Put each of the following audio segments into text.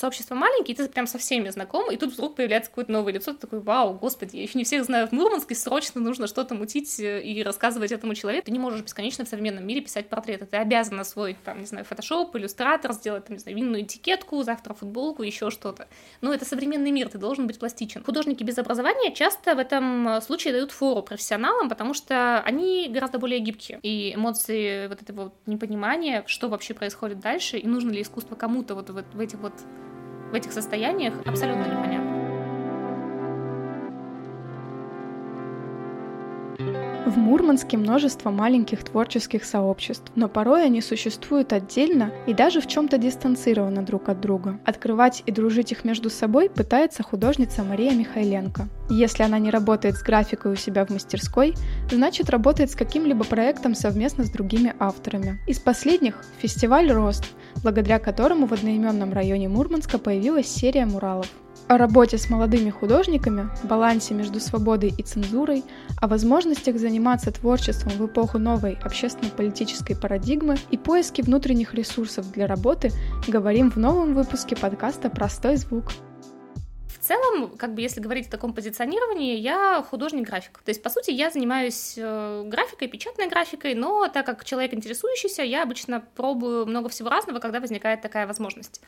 сообщество маленькое, и ты прям со всеми знаком, и тут вдруг появляется какое-то новое лицо, ты такой, вау, господи, я еще не всех знаю в Мурманске, срочно нужно что-то мутить э, и рассказывать этому человеку. Ты не можешь бесконечно в современном мире писать портреты, ты обязан освоить, там, не знаю, фотошоп, иллюстратор, сделать, там, не знаю, винную этикетку, завтра футболку, еще что-то. Но это современный мир, ты должен быть пластичен. Художники без образования часто в этом э, случае дают фору профессионалам, потому что они гораздо более гибкие. И эмоции вот этого вот непонимания, что вообще происходит дальше, и нужно ли искусство кому-то вот в, в этих вот в этих состояниях, абсолютно непонятно. В Мурманске множество маленьких творческих сообществ, но порой они существуют отдельно и даже в чем-то дистанцированно друг от друга. Открывать и дружить их между собой пытается художница Мария Михайленко. Если она не работает с графикой у себя в мастерской, значит работает с каким-либо проектом совместно с другими авторами. Из последних – фестиваль «Рост», благодаря которому в одноименном районе Мурманска появилась серия муралов. О работе с молодыми художниками, балансе между свободой и цензурой, о возможностях заниматься творчеством в эпоху новой общественно-политической парадигмы и поиске внутренних ресурсов для работы говорим в новом выпуске подкаста «Простой звук» целом, как бы если говорить о таком позиционировании, я художник-график. То есть, по сути, я занимаюсь э, графикой, печатной графикой, но так как человек интересующийся, я обычно пробую много всего разного, когда возникает такая возможность.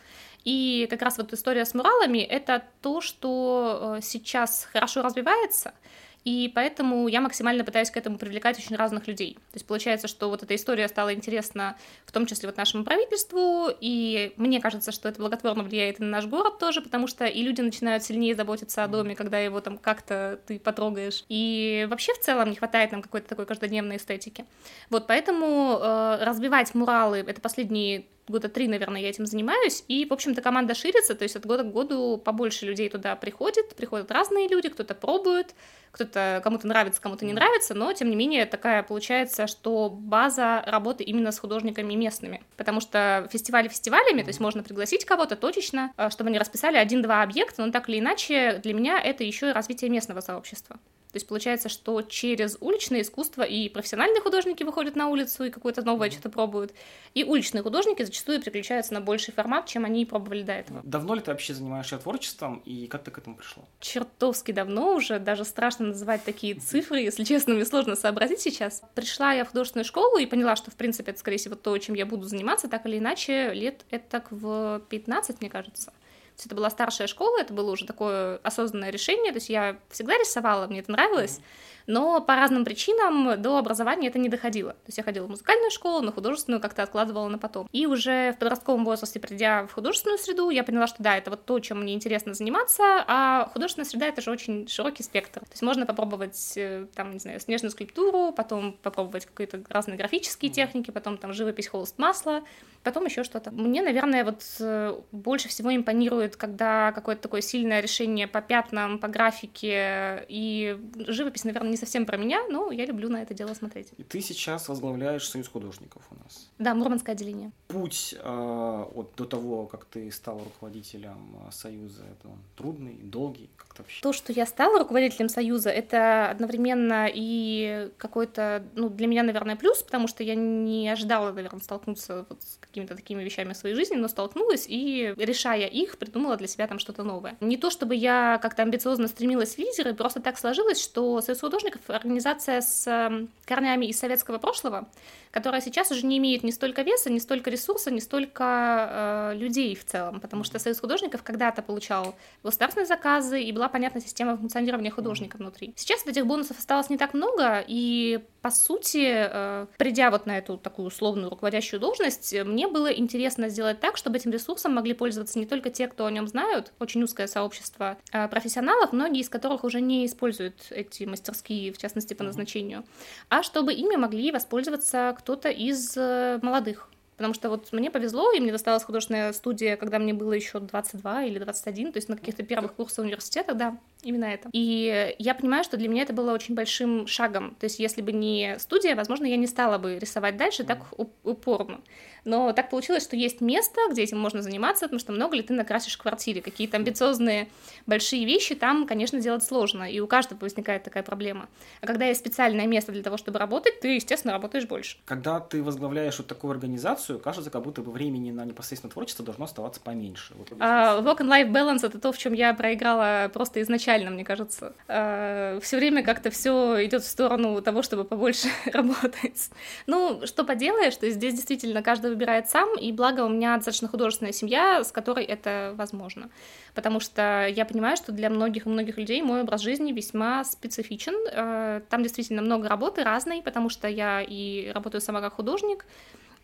И как раз вот история с муралами — это то, что э, сейчас хорошо развивается — и поэтому я максимально пытаюсь к этому привлекать очень разных людей. То есть получается, что вот эта история стала интересна в том числе вот нашему правительству, и мне кажется, что это благотворно влияет и на наш город тоже, потому что и люди начинают сильнее заботиться о доме, когда его там как-то ты потрогаешь. И вообще в целом не хватает нам какой-то такой каждодневной эстетики. Вот поэтому э, разбивать муралы, это последние года три, наверное, я этим занимаюсь, и, в общем-то, команда ширится, то есть от года к году побольше людей туда приходит, приходят разные люди, кто-то пробует, кто-то кому-то нравится, кому-то не нравится, но, тем не менее, такая получается, что база работы именно с художниками местными, потому что фестивали фестивалями, то есть можно пригласить кого-то точечно, э, чтобы они расписали один-два объекта, но так или иначе для меня это еще и развитие местного сообщества. То есть получается, что через уличное искусство и профессиональные художники выходят на улицу и какое-то новое что-то пробуют, и уличные художники зачастую переключаются на больший формат, чем они пробовали до этого. Давно ли ты вообще занимаешься творчеством, и как ты к этому пришла? Чертовски давно уже, даже страшно называть такие цифры, если честно, мне сложно сообразить сейчас. Пришла я в художественную школу и поняла, что, в принципе, это, скорее всего, то, чем я буду заниматься, так или иначе, лет это в 15, мне кажется. Есть это была старшая школа, это было уже такое осознанное решение, то есть я всегда рисовала, мне это нравилось, но по разным причинам до образования это не доходило. То есть я ходила в музыкальную школу, на художественную как-то откладывала на потом. И уже в подростковом возрасте, придя в художественную среду, я поняла, что да, это вот то, чем мне интересно заниматься, а художественная среда — это же очень широкий спектр. То есть можно попробовать, э, там, не знаю, снежную скульптуру, потом попробовать какие-то разные графические техники, потом там живопись, холст, масло, потом еще что-то. Мне, наверное, вот э, больше всего импонирует, когда какое-то такое сильное решение по пятнам, по графике, и живопись, наверное, не совсем про меня, но я люблю на это дело смотреть. И ты сейчас возглавляешь Союз художников у нас. Да, Мурманское отделение. Путь э, вот до того, как ты стал руководителем э, Союза, это он трудный, долгий, как-то вообще? То, что я стала руководителем Союза, это одновременно и какой-то, ну, для меня, наверное, плюс, потому что я не ожидала, наверное, столкнуться вот с какими-то такими вещами в своей жизни, но столкнулась и, решая их, придумала для себя там что-то новое. Не то, чтобы я как-то амбициозно стремилась в лидеры, просто так сложилось, что Союз художников — организация с эм, корнями из советского прошлого, которая сейчас уже не имеет ни столько веса, ни столько ресурса, ни столько э, людей в целом, потому что Союз художников когда-то получал государственные заказы, и была понятна система функционирования художника внутри. Сейчас этих бонусов осталось не так много, и по сути, э, придя вот на эту такую условную руководящую должность, мне было интересно сделать так, чтобы этим ресурсом могли пользоваться не только те, кто о нем знают, очень узкое сообщество э, профессионалов, многие из которых уже не используют эти мастерские, в частности, по назначению, а чтобы ими могли воспользоваться кто-то из э, молодых. Потому что вот мне повезло, и мне досталась художественная студия, когда мне было еще 22 или 21, то есть на каких-то первых курсах университета, да. Именно это. И я понимаю, что для меня это было очень большим шагом. То есть, если бы не студия, возможно, я не стала бы рисовать дальше так упорно. Но так получилось, что есть место, где этим можно заниматься, потому что много ли ты накрасишь в квартире. Какие-то амбициозные большие вещи там, конечно, делать сложно, и у каждого возникает такая проблема. А когда есть специальное место для того, чтобы работать, ты, естественно, работаешь больше. Когда ты возглавляешь вот такую организацию, кажется, как будто бы времени на непосредственно творчество должно оставаться поменьше. Вот, uh, work and life balance — это то, в чем я проиграла просто изначально, мне кажется. Uh, все время как-то все идет в сторону того, чтобы побольше работать. Ну, что поделаешь, что здесь действительно каждый выбирает сам, и благо у меня достаточно художественная семья, с которой это возможно. Потому что я понимаю, что для многих и многих людей мой образ жизни весьма специфичен. Э, там действительно много работы разной, потому что я и работаю сама как художник,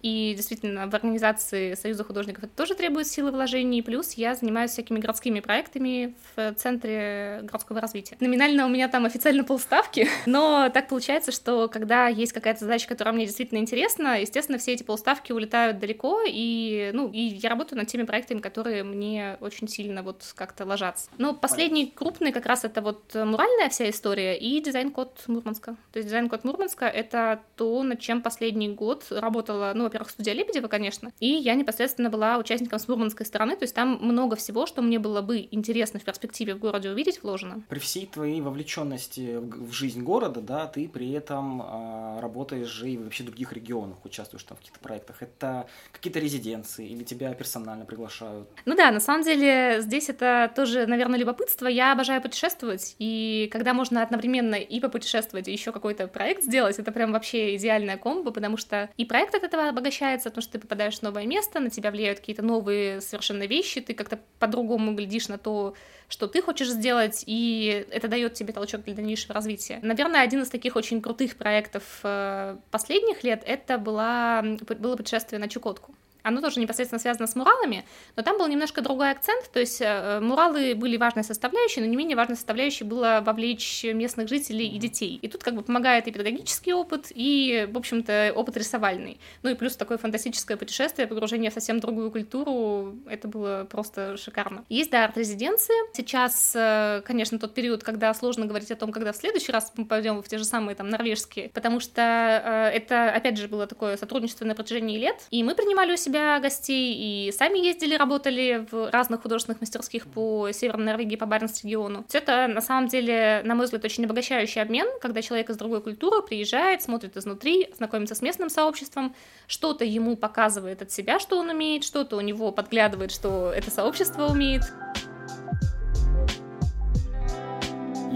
и действительно, в организации Союза художников это тоже требует силы вложений. Плюс я занимаюсь всякими городскими проектами в Центре городского развития. Номинально у меня там официально полставки, но так получается, что когда есть какая-то задача, которая мне действительно интересна, естественно, все эти полставки улетают далеко, и, ну, и я работаю над теми проектами, которые мне очень сильно вот как-то ложатся. Но последний крупный как раз это вот муральная вся история и дизайн-код Мурманска. То есть дизайн-код Мурманска — это то, над чем последний год работала, ну, во-первых, студия Лебедева, конечно, и я непосредственно была участником с мурманской стороны, то есть там много всего, что мне было бы интересно в перспективе в городе увидеть, вложено. При всей твоей вовлеченности в жизнь города, да, ты при этом э, работаешь же и вообще в других регионах, участвуешь там в каких-то проектах. Это какие-то резиденции или тебя персонально приглашают? Ну да, на самом деле здесь это тоже, наверное, любопытство. Я обожаю путешествовать, и когда можно одновременно и попутешествовать, и еще какой-то проект сделать, это прям вообще идеальная комбо, потому что и проект от этого обогащается, потому что ты попадаешь в новое место, на тебя влияют какие-то новые совершенно вещи, ты как-то по-другому глядишь на то, что ты хочешь сделать, и это дает тебе толчок для дальнейшего развития. Наверное, один из таких очень крутых проектов э, последних лет это была, было путешествие на Чукотку оно тоже непосредственно связано с муралами, но там был немножко другой акцент, то есть э, муралы были важной составляющей, но не менее важной составляющей было вовлечь местных жителей и детей. И тут как бы помогает и педагогический опыт, и, в общем-то, опыт рисовальный. Ну и плюс такое фантастическое путешествие, погружение в совсем другую культуру, это было просто шикарно. Есть, да, арт-резиденции. Сейчас, э, конечно, тот период, когда сложно говорить о том, когда в следующий раз мы пойдем в те же самые там норвежские, потому что э, это, опять же, было такое сотрудничество на протяжении лет, и мы принимали у себя себя гостей, и сами ездили, работали в разных художественных мастерских по Северной Норвегии, по Баренц-региону. Все это, на самом деле, на мой взгляд, очень обогащающий обмен, когда человек из другой культуры приезжает, смотрит изнутри, знакомится с местным сообществом, что-то ему показывает от себя, что он умеет, что-то у него подглядывает, что это сообщество умеет.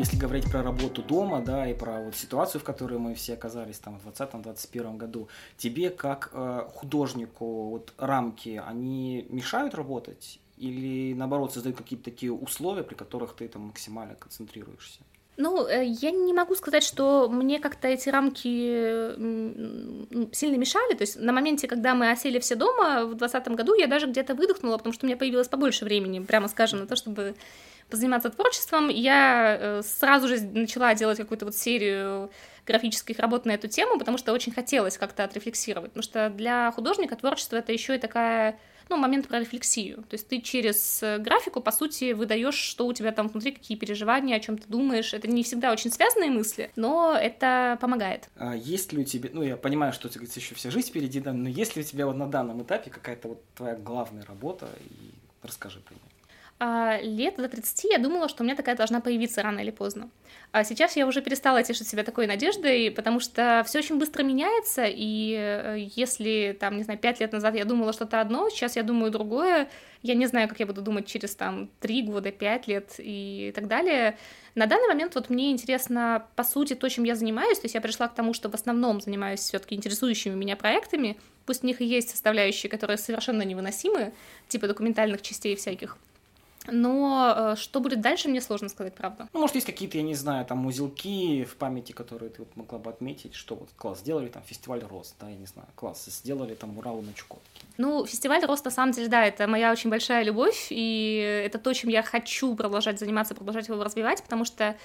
Если говорить про работу дома, да, и про вот ситуацию, в которой мы все оказались там в 2020-2021 году, тебе как э, художнику вот рамки, они мешают работать или наоборот создают какие-то такие условия, при которых ты там максимально концентрируешься? Ну, э, я не могу сказать, что мне как-то эти рамки сильно мешали. То есть на моменте, когда мы осели все дома в 2020 году, я даже где-то выдохнула, потому что у меня появилось побольше времени, прямо скажем, на то, чтобы позаниматься творчеством, я э, сразу же начала делать какую-то вот серию графических работ на эту тему, потому что очень хотелось как-то отрефлексировать. Потому что для художника творчество это еще и такая ну, момент про рефлексию. То есть ты через э, графику, по сути, выдаешь, что у тебя там внутри, какие переживания, о чем ты думаешь. Это не всегда очень связанные мысли, но это помогает. А есть ли у тебя, ну, я понимаю, что у тебя еще вся жизнь впереди, да, но есть ли у тебя вот на данном этапе какая-то вот твоя главная работа, и расскажи про нее лет до 30 я думала, что у меня такая должна появиться рано или поздно. А сейчас я уже перестала тешить себя такой надеждой, потому что все очень быстро меняется, и э, если, там, не знаю, пять лет назад я думала что-то одно, сейчас я думаю другое, я не знаю, как я буду думать через, там, три года, пять лет и так далее. На данный момент вот мне интересно, по сути, то, чем я занимаюсь, то есть я пришла к тому, что в основном занимаюсь все таки интересующими меня проектами, пусть в них и есть составляющие, которые совершенно невыносимы, типа документальных частей всяких, но э, что будет дальше, мне сложно сказать, правда. Ну, может, есть какие-то, я не знаю, там узелки в памяти, которые ты вот могла бы отметить, что вот класс сделали там фестиваль рост, да, я не знаю, класс сделали там Урал на Чукотке. Ну, фестиваль рост, на самом деле, да, это моя очень большая любовь, и это то, чем я хочу продолжать заниматься, продолжать его развивать, потому что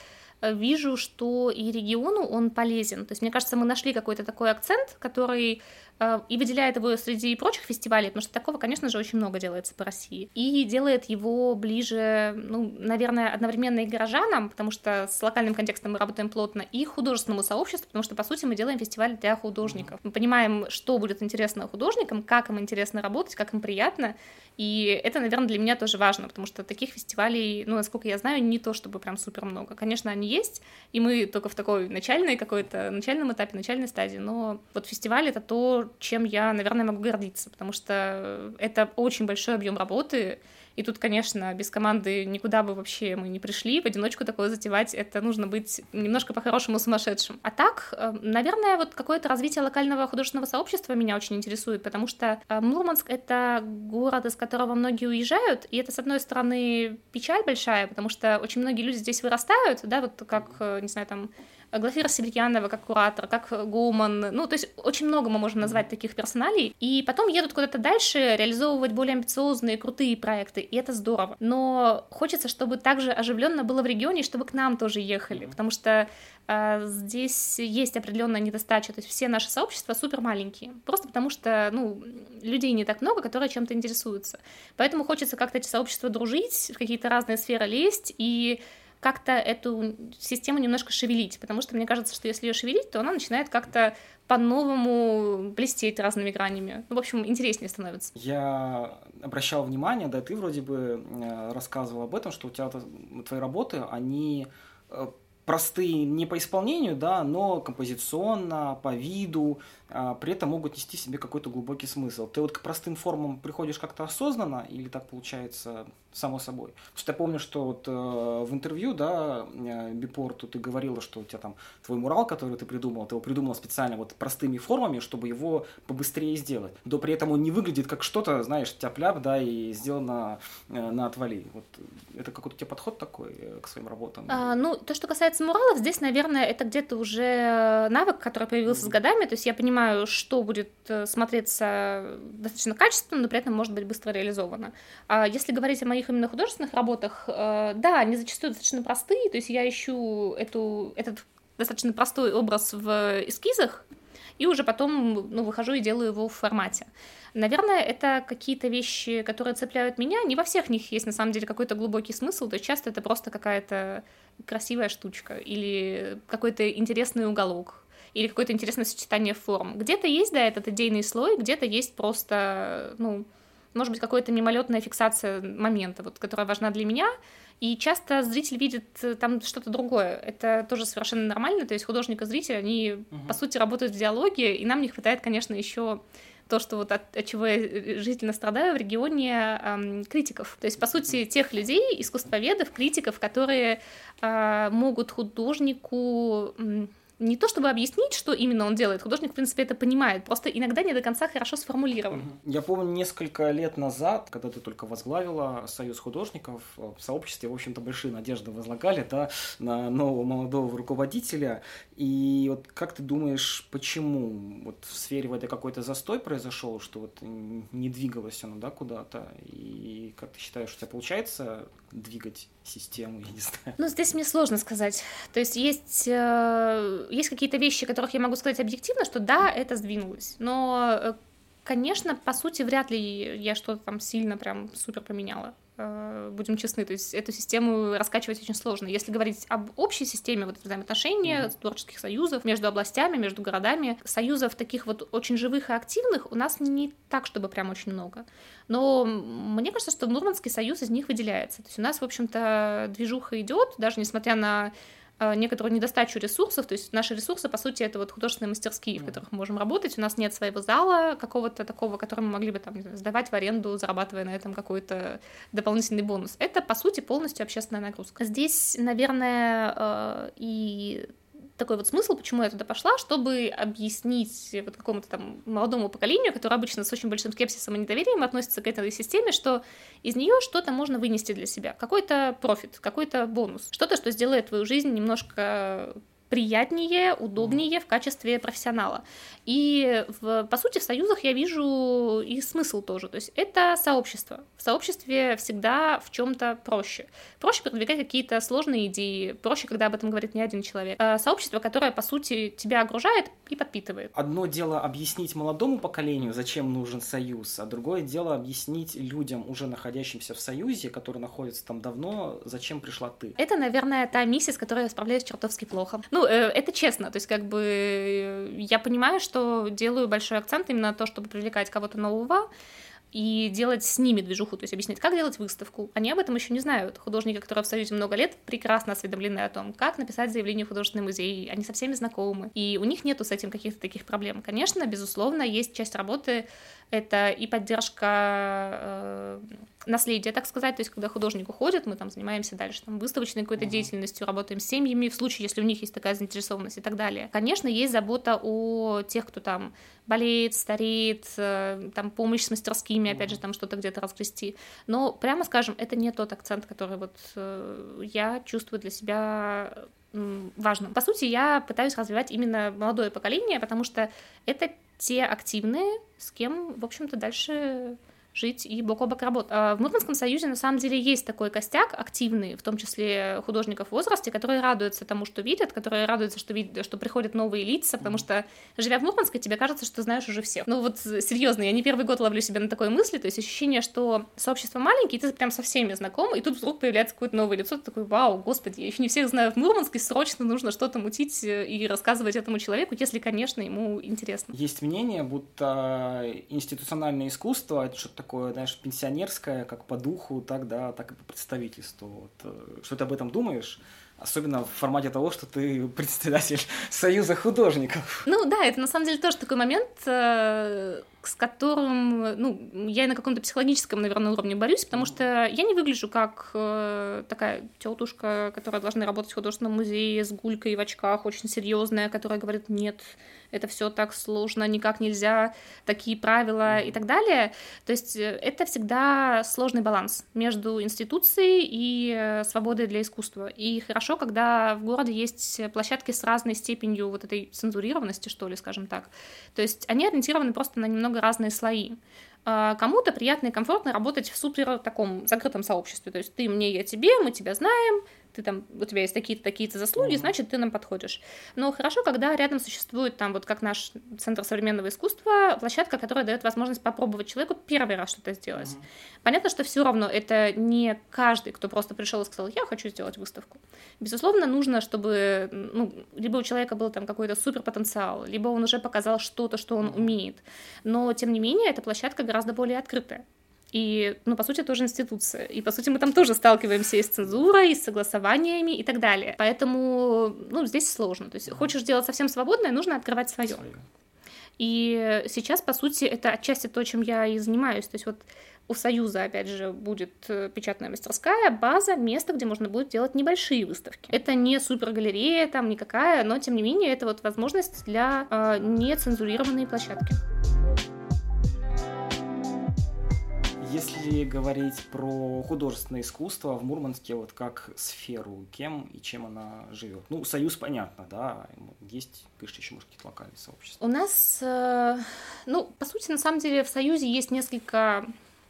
э, вижу, что и региону он полезен. То есть, мне кажется, мы нашли какой-то такой акцент, который и выделяет его среди прочих фестивалей, потому что такого, конечно же, очень много делается по России, и делает его ближе, ну, наверное, одновременно и горожанам, потому что с локальным контекстом мы работаем плотно, и художественному сообществу, потому что, по сути, мы делаем фестиваль для художников. Мы понимаем, что будет интересно художникам, как им интересно работать, как им приятно, и это, наверное, для меня тоже важно, потому что таких фестивалей, ну, насколько я знаю, не то чтобы прям супер много. Конечно, они есть, и мы только в такой начальной какой-то, начальном этапе, начальной стадии, но вот фестиваль — это то, чем я, наверное, могу гордиться, потому что это очень большой объем работы, и тут, конечно, без команды никуда бы вообще мы не пришли. В одиночку такое затевать, это нужно быть немножко по-хорошему сумасшедшим. А так, э, наверное, вот какое-то развитие локального художественного сообщества меня очень интересует, потому что э, Мурманск — это город, из которого многие уезжают, и это, с одной стороны, печаль большая, потому что очень многие люди здесь вырастают, да, вот как, э, не знаю, там, Глафира Сибирьянова как куратор, как Гуман, ну, то есть очень много мы можем назвать таких персоналей, и потом едут куда-то дальше реализовывать более амбициозные, крутые проекты, и это здорово. Но хочется, чтобы также оживленно было в регионе, чтобы к нам тоже ехали, потому что э, здесь есть определенная недостача, то есть все наши сообщества супер маленькие, просто потому что, ну, людей не так много, которые чем-то интересуются. Поэтому хочется как-то эти сообщества дружить, в какие-то разные сферы лезть, и как-то эту систему немножко шевелить, потому что мне кажется, что если ее шевелить, то она начинает как-то по-новому блестеть разными гранями. Ну, в общем, интереснее становится. Я обращал внимание, да, ты вроде бы э, рассказывал об этом, что у тебя твои работы, они э, простые не по исполнению, да, но композиционно, по виду, при этом могут нести себе какой-то глубокий смысл. Ты вот к простым формам приходишь как-то осознанно или так получается само собой? Потому что я помню, что вот э, в интервью, да, э, Бипорту ты говорила, что у тебя там твой мурал, который ты придумал, ты его придумал специально вот простыми формами, чтобы его побыстрее сделать. Но при этом он не выглядит как что-то, знаешь, тяп-ляп, да, и сделано э, на отвали. Вот это какой-то у тебя подход такой к своим работам? А, ну, то, что касается муралов, здесь, наверное, это где-то уже навык, который появился mm-hmm. с годами, то есть я понимаю, понимаю, что будет э, смотреться достаточно качественно, но при этом может быть быстро реализовано. А если говорить о моих именно художественных работах, э, да, они зачастую достаточно простые, то есть я ищу эту, этот достаточно простой образ в эскизах, и уже потом ну, выхожу и делаю его в формате. Наверное, это какие-то вещи, которые цепляют меня. Не во всех них есть на самом деле какой-то глубокий смысл, то есть часто это просто какая-то красивая штучка или какой-то интересный уголок или какое-то интересное сочетание форм. Где-то есть, да, этот идейный слой, где-то есть просто, ну, может быть, какая-то мимолетная фиксация момента, вот, которая важна для меня, и часто зритель видит э, там что-то другое. Это тоже совершенно нормально. То есть художник и зритель, они, угу. по сути, работают в диалоге, и нам не хватает, конечно, еще то, что вот от, от чего я э, жительно страдаю в регионе эм, критиков. То есть, по сути, тех людей, искусствоведов, критиков, которые э, могут художнику не то чтобы объяснить, что именно он делает, художник, в принципе, это понимает, просто иногда не до конца хорошо сформулирован. Я помню, несколько лет назад, когда ты только возглавила Союз художников, в сообществе, в общем-то, большие надежды возлагали да, на нового молодого руководителя, и вот как ты думаешь, почему вот в сфере в этой какой-то застой произошел, что вот не двигалось оно да, куда-то, и как ты считаешь, у тебя получается двигать систему, я не знаю. Ну, здесь мне сложно сказать. То есть есть, э, есть какие-то вещи, которых я могу сказать объективно, что да, это сдвинулось. Но, э, конечно, по сути, вряд ли я что-то там сильно прям супер поменяла. Э, будем честны, то есть эту систему раскачивать очень сложно. Если говорить об общей системе вот взаимоотношений, mm-hmm. творческих союзов между областями, между городами, союзов таких вот очень живых и активных у нас не так, чтобы прям очень много. Но мне кажется, что Мурманский союз из них выделяется. То есть у нас, в общем-то, движуха идет, даже несмотря на некоторую недостачу ресурсов, то есть наши ресурсы, по сути, это вот художественные мастерские, в которых мы можем работать, у нас нет своего зала какого-то такого, который мы могли бы там сдавать в аренду, зарабатывая на этом какой-то дополнительный бонус. Это, по сути, полностью общественная нагрузка. Здесь, наверное, э, и такой вот смысл, почему я туда пошла, чтобы объяснить вот какому-то там молодому поколению, которое обычно с очень большим скепсисом и недоверием относится к этой системе, что из нее что-то можно вынести для себя, какой-то профит, какой-то бонус, что-то, что сделает твою жизнь немножко приятнее, удобнее в качестве профессионала. И, в, по сути, в союзах я вижу и смысл тоже. То есть это сообщество. В сообществе всегда в чем-то проще. Проще продвигать какие-то сложные идеи, проще, когда об этом говорит не один человек. А сообщество, которое, по сути, тебя окружает и подпитывает. Одно дело объяснить молодому поколению, зачем нужен союз, а другое дело объяснить людям, уже находящимся в союзе, которые находятся там давно, зачем пришла ты. Это, наверное, та миссия, с которой я справляюсь чертовски плохо. Ну, э, это честно, то есть как бы э, я понимаю, что делаю большой акцент именно на то, чтобы привлекать кого-то нового, и делать с ними движуху, то есть объяснять, как делать выставку. Они об этом еще не знают. Художники, которые в Союзе много лет, прекрасно осведомлены о том, как написать заявление в художественный музей. Они со всеми знакомы. И у них нету с этим каких-то таких проблем. Конечно, безусловно, есть часть работы, это и поддержка э, наследия, так сказать, то есть когда художник уходит, мы там занимаемся дальше там, выставочной какой-то uh-huh. деятельностью, работаем с семьями, в случае, если у них есть такая заинтересованность и так далее. Конечно, есть забота о тех, кто там болеет, стареет, э, там помощь с мастерскими, uh-huh. опять же, там что-то где-то разгрести. Но, прямо скажем, это не тот акцент, который вот э, я чувствую для себя важным. По сути, я пытаюсь развивать именно молодое поколение, потому что это те активные, с кем, в общем-то, дальше жить и бок о бок работать. А в Мурманском союзе на самом деле есть такой костяк активный, в том числе художников в возрасте, которые радуются тому, что видят, которые радуются, что, видят, что приходят новые лица, потому что, живя в Мурманске, тебе кажется, что знаешь уже всех. Ну вот серьезно, я не первый год ловлю себя на такой мысли, то есть ощущение, что сообщество маленькое, и ты прям со всеми знаком, и тут вдруг появляется какое-то новое лицо, ты такой, вау, господи, я еще не всех знаю в Мурманске, срочно нужно что-то мутить э, и рассказывать этому человеку, если, конечно, ему интересно. Есть мнение, будто институциональное искусство — это что-то такое, знаешь, пенсионерское, как по духу, так, да, так и по представительству. Вот. Э, что ты об этом думаешь? Особенно в формате того, что ты председатель Союза художников. Ну да, это на самом деле тоже такой момент, э, с которым, ну, я на каком-то психологическом, наверное, уровне борюсь, потому что я не выгляжу как э, такая тетушка, которая должна работать в художественном музее с гулькой в очках, очень серьезная, которая говорит, нет, это все так сложно, никак нельзя, такие правила и так далее. То есть э, это всегда сложный баланс между институцией и э, свободой для искусства. И хорошо, когда в городе есть площадки с разной степенью вот этой цензурированности, что ли, скажем так. То есть они ориентированы просто на немного разные слои. А, кому-то приятно и комфортно работать в супер таком закрытом сообществе. То есть ты мне, я тебе, мы тебя знаем, ты там, у тебя есть такие-то, такие-то заслуги, mm-hmm. значит, ты нам подходишь. Но хорошо, когда рядом существует там, вот как наш Центр современного искусства, площадка, которая дает возможность попробовать человеку первый раз что-то сделать. Mm-hmm. Понятно, что все равно это не каждый, кто просто пришел и сказал, я хочу сделать выставку. Безусловно, нужно, чтобы, ну, либо у человека был там какой-то супер потенциал, либо он уже показал что-то, что он mm-hmm. умеет. Но, тем не менее, эта площадка гораздо более открытая. И, ну, по сути, тоже институция. И, по сути, мы там тоже сталкиваемся и с цензурой, и с согласованиями и так далее. Поэтому, ну, здесь сложно. То есть, хочешь делать совсем свободное, нужно открывать свое. И сейчас, по сути, это отчасти то, чем я и занимаюсь. То есть, вот у Союза, опять же, будет э, печатная мастерская, база, место, где можно будет делать небольшие выставки. Это не супергалерея там никакая, но, тем не менее, это вот возможность для э, нецензурированной площадки. Если говорить про художественное искусство в Мурманске, вот как сферу, кем и чем она живет? Ну, Союз, понятно, да, есть, пишите, еще, может, какие-то локальные сообщества. У нас, э, ну, по сути, на самом деле в Союзе есть несколько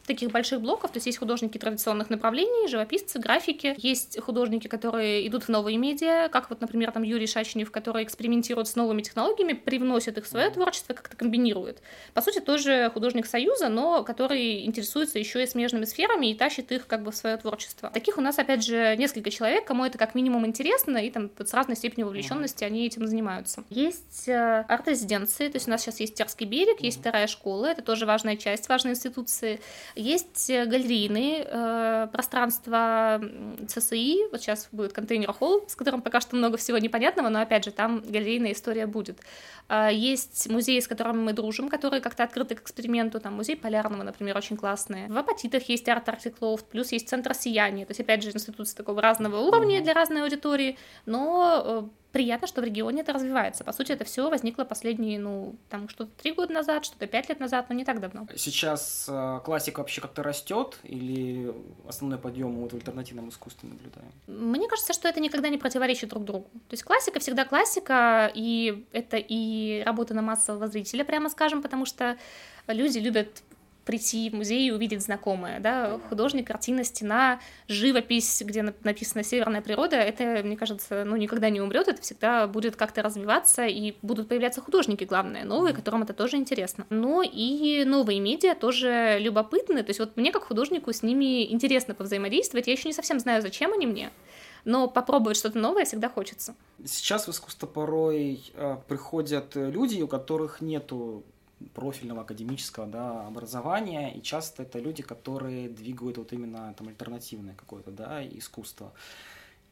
таких больших блоков, то есть есть художники традиционных направлений, живописцы, графики, есть художники, которые идут в новые медиа, как вот, например, там Юрий Шаченев, который экспериментирует с новыми технологиями, привносит их в свое творчество, как-то комбинирует. По сути, тоже художник Союза, но который интересуется еще и смежными сферами и тащит их как бы в свое творчество. Таких у нас, опять же, несколько человек, кому это как минимум интересно, и там с разной степенью вовлеченности они этим занимаются. Есть э, арт-резиденции, то есть у нас сейчас есть Терский берег, есть вторая школа, это тоже важная часть важной институции. Есть э, галерейные э, пространства ЦСИ, вот сейчас будет контейнер-холл, с которым пока что много всего непонятного, но опять же, там галерейная история будет. Э, есть музеи, с которыми мы дружим, которые как-то открыты к эксперименту, там музей Полярного, например, очень классные. В Апатитах есть арт Артиклофт, плюс есть Центр Сияния, то есть опять же институции такого разного уровня для разной аудитории, но э, приятно, что в регионе это развивается. По сути, это все возникло последние, ну, там, что-то три года назад, что-то пять лет назад, но не так давно. Сейчас э, классика вообще как-то растет или основной подъем вот в альтернативном искусстве наблюдаем? Мне кажется, что это никогда не противоречит друг другу. То есть классика всегда классика, и это и работа на массового зрителя, прямо скажем, потому что люди любят прийти в музей и увидеть знакомое, да, художник, картина, стена, живопись, где написано «Северная природа», это, мне кажется, ну, никогда не умрет, это всегда будет как-то развиваться, и будут появляться художники, главное, новые, которым это тоже интересно. Но и новые медиа тоже любопытны, то есть вот мне как художнику с ними интересно повзаимодействовать, я еще не совсем знаю, зачем они мне, но попробовать что-то новое всегда хочется. Сейчас в искусство порой э, приходят люди, у которых нету профильного академического да, образования, и часто это люди, которые двигают вот именно там альтернативное какое-то да, искусство.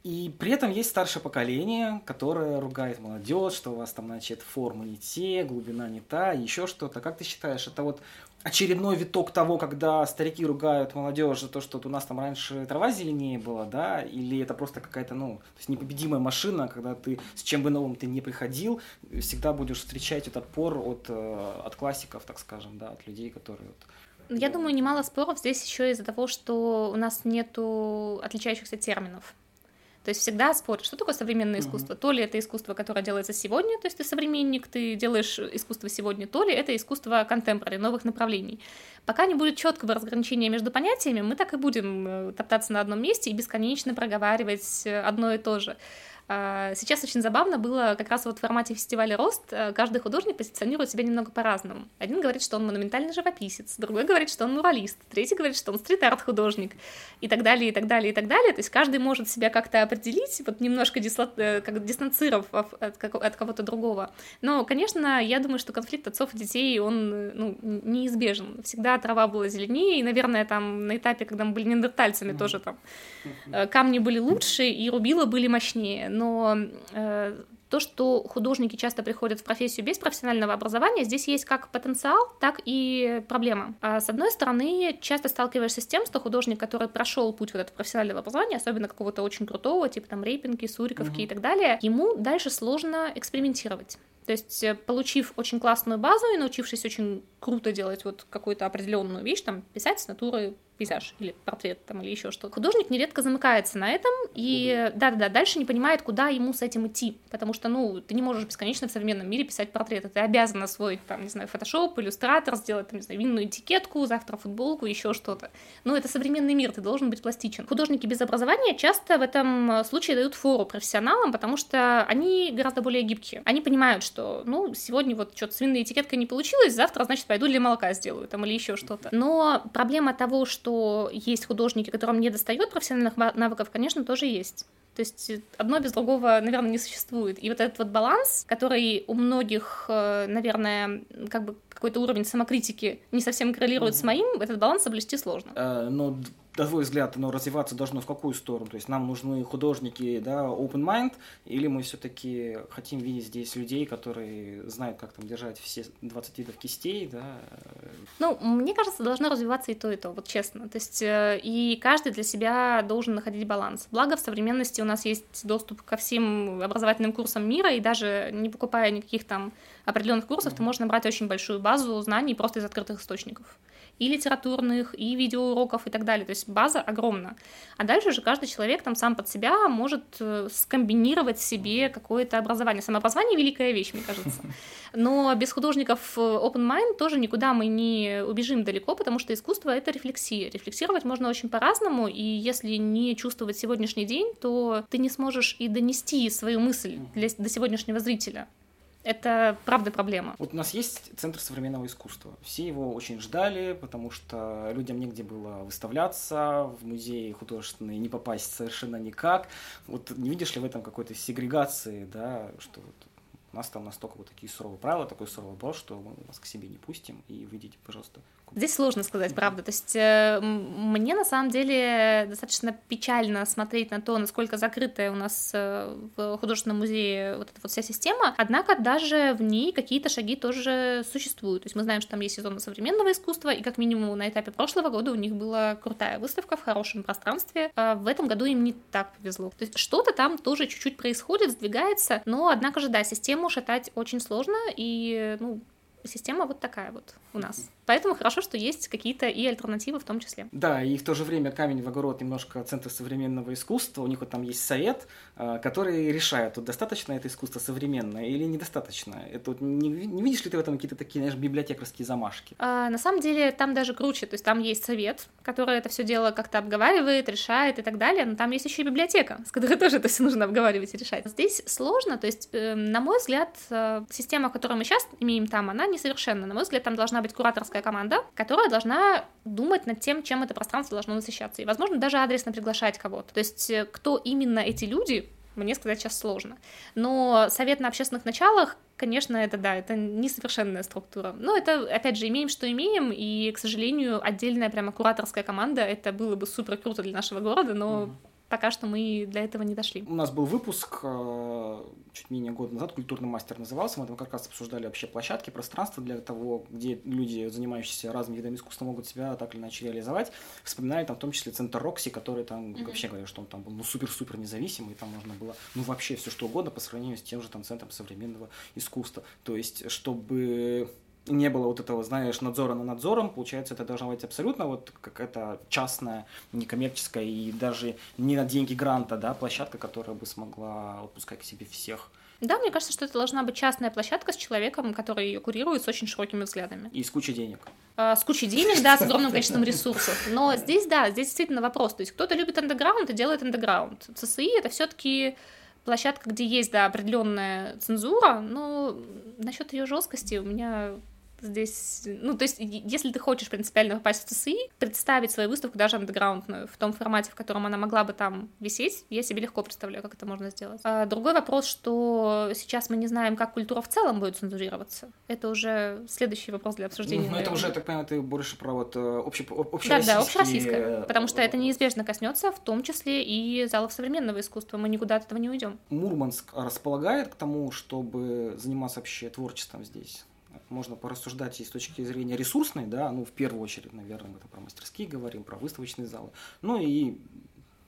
И при этом есть старшее поколение, которое ругает молодежь, что у вас там, значит, формы не те, глубина не та, еще что-то. Как ты считаешь, это вот очередной виток того, когда старики ругают молодежь за то, что вот у нас там раньше трава зеленее была, да, или это просто какая-то, ну, то есть непобедимая машина, когда ты с чем бы новым ты не приходил, всегда будешь встречать этот отпор от, э, от классиков, так скажем, да, от людей, которые вот я думаю, немало споров здесь еще из-за того, что у нас нету отличающихся терминов. То есть всегда спорят, что такое современное искусство. Mm-hmm. То ли это искусство, которое делается сегодня, то есть ты современник, ты делаешь искусство сегодня, то ли это искусство контемпорари, новых направлений. Пока не будет четкого разграничения между понятиями, мы так и будем э, топтаться на одном месте и бесконечно проговаривать э, одно и то же. А, сейчас очень забавно было как раз вот в формате фестиваля «Рост» э, каждый художник позиционирует себя немного по-разному. Один говорит, что он монументальный живописец, другой говорит, что он муралист, третий говорит, что он стрит-арт-художник и так далее, и так далее, и так далее. То есть каждый может себя как-то определить, вот немножко дисло... Э, как дистанцировав от, от кого-то другого. Но, конечно, я думаю, что конфликт отцов и детей, он э, ну, неизбежен. Всегда трава была зеленее, и, наверное, там на этапе, когда мы были неандертальцами, mm-hmm. тоже там камни были лучше, и рубила были мощнее но э, то, что художники часто приходят в профессию без профессионального образования, здесь есть как потенциал, так и проблема. А с одной стороны, часто сталкиваешься с тем, что художник, который прошел путь вот этого профессионального образования, особенно какого-то очень крутого, типа там Рейпинки, Суриковки угу. и так далее, ему дальше сложно экспериментировать. То есть, э, получив очень классную базу и научившись очень круто делать вот какую-то определенную вещь, там, писать с натуры пейзаж или портрет там или еще что-то. Художник нередко замыкается на этом и да-да-да, дальше не понимает, куда ему с этим идти, потому что, ну, ты не можешь бесконечно в современном мире писать портреты, ты обязан освоить, там, не знаю, фотошоп, иллюстратор, сделать, там, не знаю, винную этикетку, завтра футболку, еще что-то. Но это современный мир, ты должен быть пластичен. Художники без образования часто в этом случае дают фору профессионалам, потому что они гораздо более гибкие. Они понимают, что, ну, сегодня вот что-то с винной этикеткой не получилось, завтра, значит, пойду для молока сделаю, там, или еще что-то. Но проблема того, что что есть художники, которым не достает профессиональных навыков, конечно, тоже есть. То есть одно без другого, наверное, не существует. И вот этот вот баланс, который у многих, э, наверное, как бы какой-то уровень самокритики не совсем коррелирует mm-hmm. с моим, этот баланс соблюсти сложно. Э, но на твой взгляд, оно развиваться должно в какую сторону? То есть нам нужны художники, да, open mind, или мы все-таки хотим видеть здесь людей, которые знают, как там держать все 20 видов кистей, да? Ну, мне кажется, должно развиваться и то, и то, вот честно. То есть э, и каждый для себя должен находить баланс. Благо в современности у нас есть доступ ко всем образовательным курсам мира, и даже не покупая никаких там определенных курсов, mm-hmm. ты можешь набрать очень большую базу знаний просто из открытых источников и литературных, и видеоуроков и так далее. То есть база огромна. А дальше уже каждый человек там сам под себя может э, скомбинировать себе какое-то образование. Самообразование — великая вещь, мне кажется. Но без художников э, open mind тоже никуда мы не убежим далеко, потому что искусство — это рефлексия. Рефлексировать можно очень по-разному, и если не чувствовать сегодняшний день, то ты не сможешь и донести свою мысль для, до сегодняшнего зрителя. Это правда проблема. Вот у нас есть Центр современного искусства. Все его очень ждали, потому что людям негде было выставляться, в музеи художественные не попасть совершенно никак. Вот не видишь ли в этом какой-то сегрегации, да, что вот У нас там настолько вот такие суровые правила, такой суровый бал, что мы вас к себе не пустим, и выйдите, пожалуйста, Здесь сложно сказать, правда. То есть э, мне на самом деле достаточно печально смотреть на то, насколько закрытая у нас э, в художественном музее вот эта вот вся система. Однако даже в ней какие-то шаги тоже существуют. То есть мы знаем, что там есть сезон современного искусства, и как минимум на этапе прошлого года у них была крутая выставка в хорошем пространстве. А в этом году им не так повезло. То есть что-то там тоже чуть-чуть происходит, сдвигается, но однако же, да, систему шатать очень сложно, и ну, система вот такая вот у нас. Поэтому хорошо, что есть какие-то и альтернативы в том числе. Да, и в то же время камень в огород немножко центр современного искусства. У них вот там есть совет, э, который решает, вот достаточно это искусство современное или недостаточно. Это вот не, не видишь ли ты в этом какие-то такие, знаешь, библиотекарские замашки? А, на самом деле там даже круче. То есть там есть совет, который это все дело как-то обговаривает, решает и так далее. Но там есть еще и библиотека, с которой тоже это все нужно обговаривать и решать. Здесь сложно. То есть, э, на мой взгляд, э, система, которую мы сейчас имеем там, она несовершенна. На мой взгляд, там должна быть кураторская творческая команда, которая должна думать над тем, чем это пространство должно насыщаться. И, возможно, даже адресно приглашать кого-то. То есть, э, кто именно эти люди, мне сказать сейчас сложно. Но совет на общественных началах, конечно, это да, это несовершенная структура. Но это, опять же, имеем, что имеем, и, к сожалению, отдельная прямо кураторская команда, это было бы супер круто для нашего города, но mm пока что мы для этого не дошли. У нас был выпуск э, чуть менее года назад, «Культурный мастер» назывался, мы там как раз обсуждали вообще площадки, пространство для того, где люди, занимающиеся разными видами искусства, могут себя так или иначе реализовать. Вспоминали там в том числе центр Рокси, который там mm-hmm. вообще говорил, что он там был ну супер-супер независимый, там можно было ну вообще все что угодно по сравнению с тем же там центром современного искусства. То есть, чтобы не было вот этого, знаешь, надзора на надзором, получается, это должна быть абсолютно вот какая-то частная, некоммерческая и даже не на деньги гранта, да, площадка, которая бы смогла отпускать к себе всех. Да, мне кажется, что это должна быть частная площадка с человеком, который ее курирует с очень широкими взглядами. И с кучей денег. А, с кучей денег, да, с огромным количеством ресурсов. Но здесь, да, здесь действительно вопрос. То есть кто-то любит андеграунд и делает андеграунд. ЦСИ — это все таки площадка, где есть, да, определенная цензура, но насчет ее жесткости у меня здесь, ну, то есть, если ты хочешь принципиально попасть в ЦСИ, представить свою выставку даже андеграундную в том формате, в котором она могла бы там висеть, я себе легко представляю, как это можно сделать. А другой вопрос, что сейчас мы не знаем, как культура в целом будет цензурироваться. Это уже следующий вопрос для обсуждения. Ну, это уже, так понимаю, ты больше про вот э, общий, общероссийские... Да, да, общероссийское, потому что это неизбежно коснется, в том числе и залов современного искусства. Мы никуда от этого не уйдем. Мурманск располагает к тому, чтобы заниматься вообще творчеством здесь? Можно порассуждать и с точки зрения ресурсной, да, ну, в первую очередь, наверное, мы там про мастерские говорим, про выставочные залы, ну и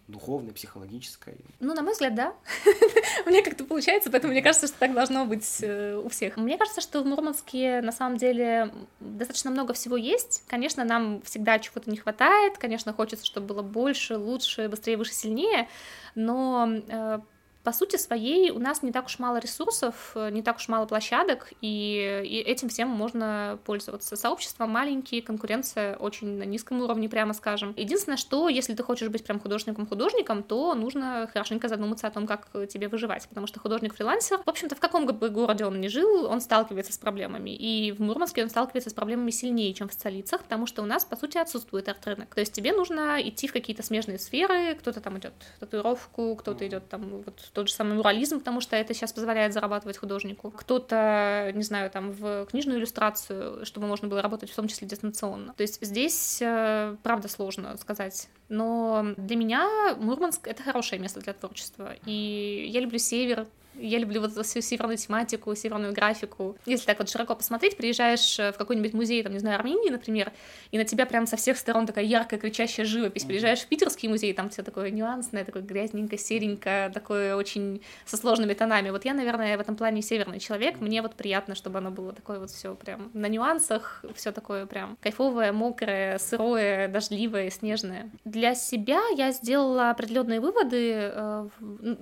духовной, психологической. Ну, на мой взгляд, да. Мне как-то получается, поэтому мне кажется, что так должно быть э, у всех. Мне кажется, что в Мурманске на самом деле достаточно много всего есть. Конечно, нам всегда чего-то не хватает, конечно, хочется, чтобы было больше, лучше, быстрее, выше, сильнее, но э, по сути своей у нас не так уж мало ресурсов, не так уж мало площадок, и, и этим всем можно пользоваться. Сообщество маленькие, конкуренция очень на низком уровне, прямо скажем. Единственное, что если ты хочешь быть прям художником-художником, то нужно хорошенько задуматься о том, как тебе выживать, потому что художник-фрилансер, в общем-то, в каком бы городе он ни жил, он сталкивается с проблемами, и в Мурманске он сталкивается с проблемами сильнее, чем в столицах, потому что у нас, по сути, отсутствует арт-рынок. То есть тебе нужно идти в какие-то смежные сферы, кто-то там идет татуировку, кто-то идет там вот тот же самый мурализм, потому что это сейчас позволяет зарабатывать художнику. Кто-то, не знаю, там в книжную иллюстрацию, чтобы можно было работать в том числе дистанционно. То есть здесь, э, правда, сложно сказать. Но для меня Мурманск — это хорошее место для творчества. И я люблю север, я люблю вот всю северную тематику, северную графику. Если так вот широко посмотреть, приезжаешь э, в какой-нибудь музей, там, не знаю, Армении, например, и на тебя прям со всех сторон такая яркая, кричащая живопись. Приезжаешь в питерский музей, там все такое нюансное, такое грязненько, серенько, такое очень со сложными тонами. Вот я, наверное, в этом плане северный человек. Мне вот приятно, чтобы оно было такое вот все прям на нюансах, все такое прям кайфовое, мокрое, сырое, дождливое, снежное. Для себя я сделала определенные выводы, э,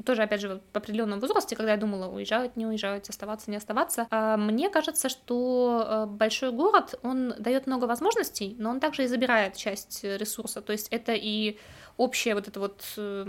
тоже, опять же, в определенном возрасте, когда я думала, уезжать, не уезжать, оставаться, не оставаться. А мне кажется, что э, большой город, он дает много возможностей, но он также и забирает часть ресурса. То есть это и общее вот это вот, э,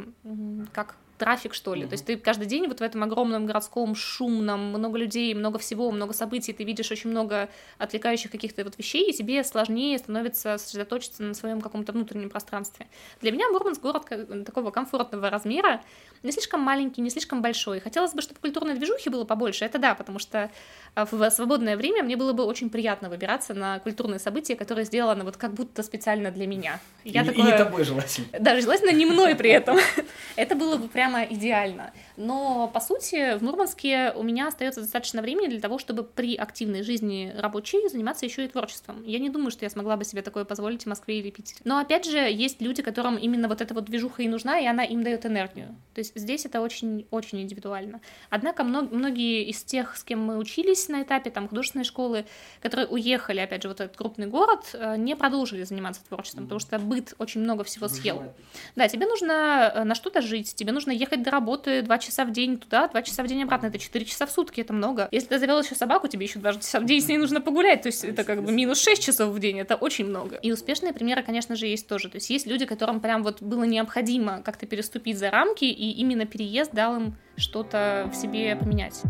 как трафик, что ли. Mm-hmm. То есть ты каждый день вот в этом огромном городском, шумном, много людей, много всего, много событий, ты видишь очень много отвлекающих каких-то вот вещей, и тебе сложнее становится сосредоточиться на своем каком-то внутреннем пространстве. Для меня Мурманск город такого комфортного размера, не слишком маленький, не слишком большой. Хотелось бы, чтобы культурной движухи было побольше, это да, потому что а, в свободное время мне было бы очень приятно выбираться на культурные события, которые сделаны вот как будто специально для меня. Я и, такое... и не тобой желательно. Да, желательно не мной при этом. Это было бы прямо идеально. Но, по сути, в Мурманске у меня остается достаточно времени для того, чтобы при активной жизни рабочей заниматься еще и творчеством. Я не думаю, что я смогла бы себе такое позволить в Москве или Питере. Но, опять же, есть люди, которым именно вот эта вот движуха и нужна, и она им дает энергию. То есть здесь это очень-очень индивидуально. Однако многие из тех, с кем мы учились на этапе там художественной школы, которые уехали, опять же, вот этот крупный город, э, не продолжили заниматься творчеством, потому что быт очень много всего съел. Да, тебе нужно э, на что-то жить, тебе нужно ехать до работы два часа в день туда, два часа в день обратно, это четыре часа в сутки, это много. Если ты завел еще собаку, тебе еще два часа в день с ней нужно погулять, то есть это как бы минус шесть часов в день, это очень много. И успешные примеры, конечно же, есть тоже, то есть есть люди, которым прям вот было необходимо как-то переступить за рамки, и именно переезд дал им что-то в себе поменять.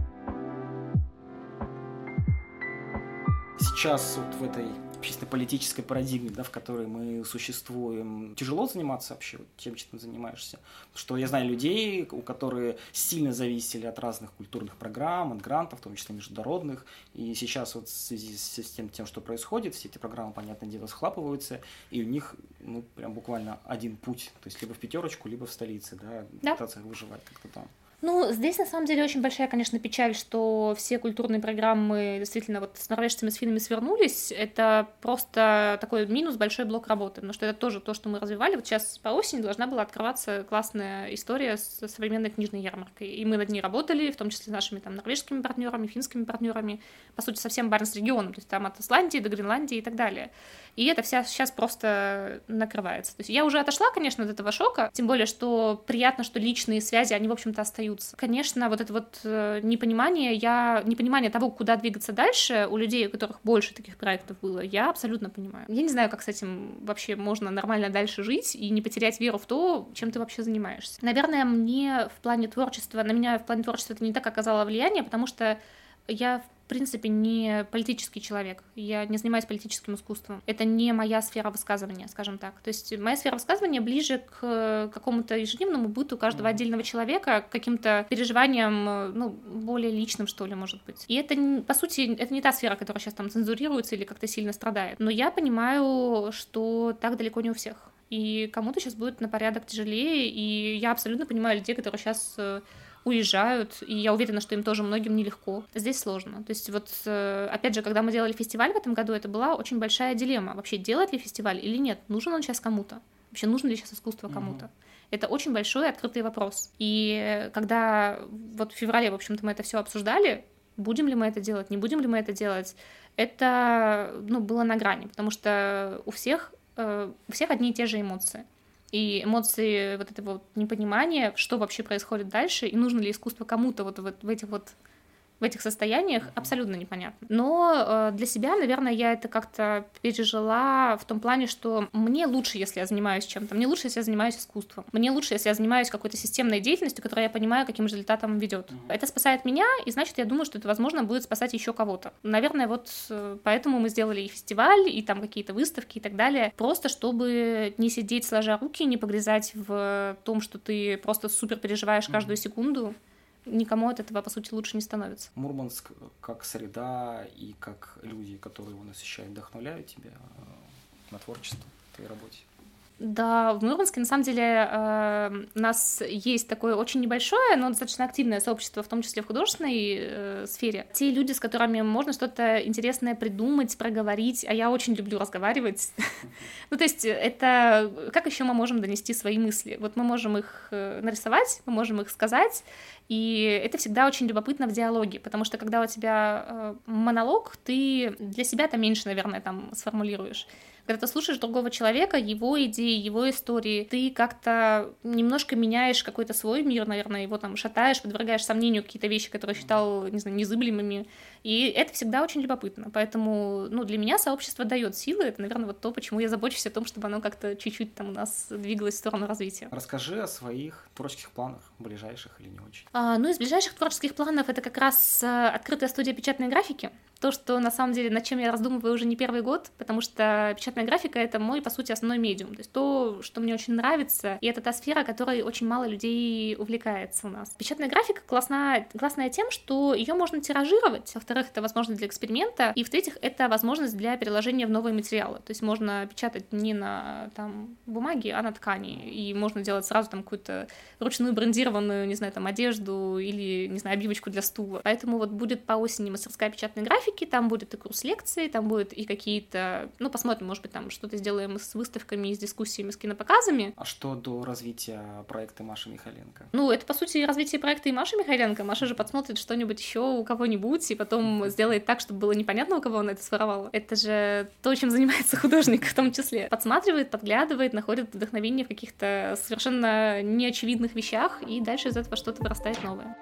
Сейчас вот в этой чисто политической парадигме, да, в которой мы существуем, тяжело заниматься вообще тем, чем ты занимаешься. Что я знаю людей, у которых сильно зависели от разных культурных программ, от грантов, в том числе международных, и сейчас вот в связи с тем, тем, что происходит, все эти программы, понятное дело, схлапываются, и у них, ну, прям буквально один путь, то есть либо в пятерочку, либо в столице, да, да. пытаться выживать как-то там. Ну, здесь на самом деле очень большая, конечно, печаль, что все культурные программы действительно вот с норвежцами, с финами свернулись. Это просто такой минус, большой блок работы, потому что это тоже то, что мы развивали. Вот сейчас по осени должна была открываться классная история с современной книжной ярмаркой. И мы над ней работали, в том числе с нашими там норвежскими партнерами, финскими партнерами, по сути, совсем Барнс-регионом, то есть там от Исландии до Гренландии и так далее. И это вся сейчас просто накрывается. То есть я уже отошла, конечно, от этого шока, тем более, что приятно, что личные связи, они, в общем-то, остаются. Конечно, вот это вот э, непонимание, я, непонимание того, куда двигаться дальше, у людей, у которых больше таких проектов было, я абсолютно понимаю. Я не знаю, как с этим вообще можно нормально дальше жить и не потерять веру в то, чем ты вообще занимаешься. Наверное, мне в плане творчества, на меня в плане творчества это не так оказало влияние, потому что я, в принципе, не политический человек. Я не занимаюсь политическим искусством. Это не моя сфера высказывания, скажем так. То есть моя сфера высказывания ближе к какому-то ежедневному быту каждого отдельного человека, к каким-то переживаниям, ну, более личным, что ли, может быть. И это, по сути, это не та сфера, которая сейчас там цензурируется или как-то сильно страдает. Но я понимаю, что так далеко не у всех. И кому-то сейчас будет на порядок тяжелее, и я абсолютно понимаю людей, которые сейчас э, уезжают, и я уверена, что им тоже многим нелегко. Здесь сложно. То есть вот, э, опять же, когда мы делали фестиваль в этом году, это была очень большая дилемма. Вообще, делать ли фестиваль или нет? Нужен он сейчас кому-то? Вообще, нужно ли сейчас искусство кому-то? Mm-hmm. Это очень большой открытый вопрос. И когда вот в феврале, в общем-то, мы это все обсуждали, будем ли мы это делать, не будем ли мы это делать, это ну, было на грани, потому что у всех, э, у всех одни и те же эмоции и эмоции вот этого вот непонимания, что вообще происходит дальше, и нужно ли искусство кому-то вот в, в этих вот в этих состояниях абсолютно непонятно. Но э, для себя, наверное, я это как-то пережила в том плане, что мне лучше, если я занимаюсь чем-то, мне лучше, если я занимаюсь искусством, мне лучше, если я занимаюсь какой-то системной деятельностью, которая я понимаю, каким результатом ведет. Это спасает меня, и значит, я думаю, что это, возможно, будет спасать еще кого-то. Наверное, вот э, поэтому мы сделали и фестиваль, и там какие-то выставки и так далее, просто чтобы не сидеть сложа руки, не погрязать в том, что ты просто супер переживаешь каждую секунду, никому от этого, по сути, лучше не становится. Мурманск как среда и как люди, которые его насыщают, вдохновляют тебя э, на творчество в твоей работе? Да, в Мурманске на самом деле э, у нас есть такое очень небольшое, но достаточно активное сообщество, в том числе в художественной э, сфере. Те люди, с которыми можно что-то интересное придумать, проговорить, а я очень люблю разговаривать. ну, то есть это как еще мы можем донести свои мысли? Вот мы можем их э, нарисовать, мы можем их сказать, и это всегда очень любопытно в диалоге, потому что когда у тебя э, монолог, ты для себя-то меньше, наверное, там сформулируешь. Когда ты слушаешь другого человека, его идеи, его истории, ты как-то немножко меняешь какой-то свой мир, наверное, его там шатаешь, подвергаешь сомнению какие-то вещи, которые считал, не знаю, незыблемыми. И это всегда очень любопытно. Поэтому, ну, для меня сообщество дает силы. Это, наверное, вот то, почему я забочусь о том, чтобы оно как-то чуть-чуть там у нас двигалось в сторону развития. Расскажи о своих творческих планах, ближайших или не очень. А, ну, из ближайших творческих планов это как раз э, открытая студия печатной графики то, что на самом деле, над чем я раздумываю уже не первый год, потому что печатная графика — это мой, по сути, основной медиум, то есть то, что мне очень нравится, и это та сфера, которой очень мало людей увлекается у нас. Печатная графика классная, классная тем, что ее можно тиражировать, во-вторых, это возможность для эксперимента, и в-третьих, это возможность для переложения в новые материалы, то есть можно печатать не на там, бумаге, а на ткани, и можно делать сразу там какую-то ручную брендированную, не знаю, там, одежду или, не знаю, обивочку для стула. Поэтому вот будет по осени мастерская печатной графики, графики, там будет и курс лекций, там будет и какие-то, ну, посмотрим, может быть, там что-то сделаем с выставками, с дискуссиями, с кинопоказами. А что до развития проекта Маши Михайленко? Ну, это, по сути, развитие проекта и Маши Михайленко. Маша же подсмотрит что-нибудь еще у кого-нибудь, и потом сделает так, чтобы было непонятно, у кого она это своровала. Это же то, чем занимается художник в том числе. Подсматривает, подглядывает, находит вдохновение в каких-то совершенно неочевидных вещах, и дальше из этого что-то вырастает новое.